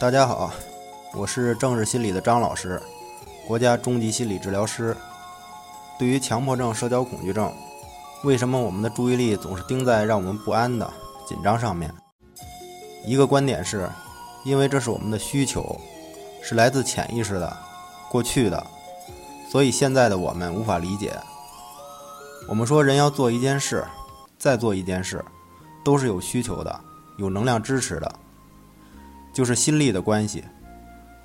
大家好，我是政治心理的张老师，国家中级心理治疗师。对于强迫症、社交恐惧症，为什么我们的注意力总是盯在让我们不安的紧张上面？一个观点是，因为这是我们的需求，是来自潜意识的、过去的，所以现在的我们无法理解。我们说人要做一件事，再做一件事，都是有需求的，有能量支持的。就是心力的关系，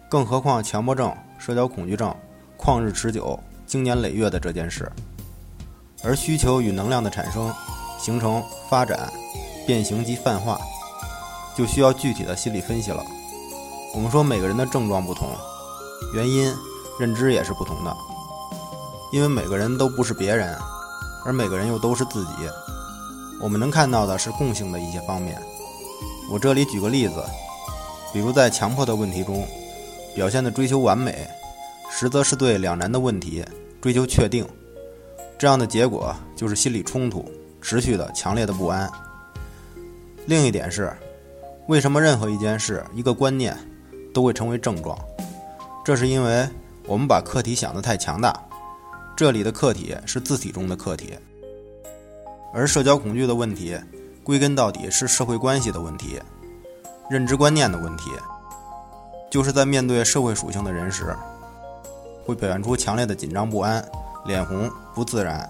更何况强迫症、社交恐惧症旷日持久、经年累月的这件事，而需求与能量的产生、形成、发展、变形及泛化，就需要具体的心理分析了。我们说每个人的症状不同，原因、认知也是不同的，因为每个人都不是别人，而每个人又都是自己。我们能看到的是共性的一些方面。我这里举个例子。比如在强迫的问题中，表现的追求完美，实则是对两难的问题追求确定，这样的结果就是心理冲突，持续的强烈的不安。另一点是，为什么任何一件事、一个观念都会成为症状？这是因为我们把客体想得太强大，这里的客体是字体中的客体，而社交恐惧的问题，归根到底是社会关系的问题。认知观念的问题，就是在面对社会属性的人时，会表现出强烈的紧张不安、脸红、不自然、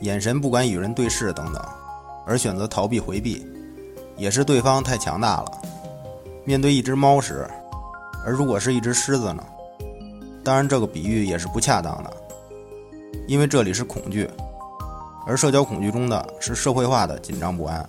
眼神不敢与人对视等等，而选择逃避回避，也是对方太强大了。面对一只猫时，而如果是一只狮子呢？当然，这个比喻也是不恰当的，因为这里是恐惧，而社交恐惧中的是社会化的紧张不安。